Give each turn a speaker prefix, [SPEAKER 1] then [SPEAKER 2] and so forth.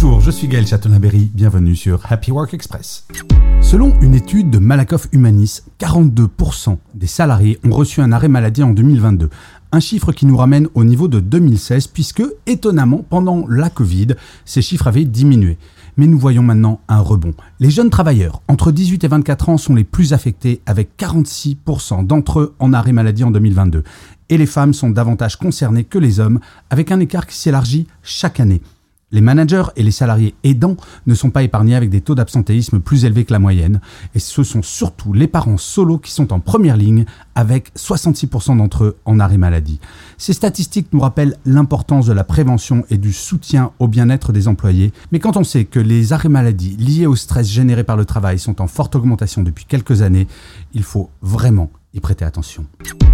[SPEAKER 1] Bonjour, je suis Gaël Chatonaberry, bienvenue sur Happy Work Express. Selon une étude de Malakoff Humanis, 42% des salariés ont reçu un arrêt maladie en 2022. Un chiffre qui nous ramène au niveau de 2016 puisque, étonnamment, pendant la Covid, ces chiffres avaient diminué. Mais nous voyons maintenant un rebond. Les jeunes travailleurs entre 18 et 24 ans sont les plus affectés avec 46% d'entre eux en arrêt maladie en 2022. Et les femmes sont davantage concernées que les hommes avec un écart qui s'élargit chaque année. Les managers et les salariés aidants ne sont pas épargnés avec des taux d'absentéisme plus élevés que la moyenne, et ce sont surtout les parents solos qui sont en première ligne, avec 66% d'entre eux en arrêt maladie. Ces statistiques nous rappellent l'importance de la prévention et du soutien au bien-être des employés, mais quand on sait que les arrêts maladie liés au stress généré par le travail sont en forte augmentation depuis quelques années, il faut vraiment y prêter attention.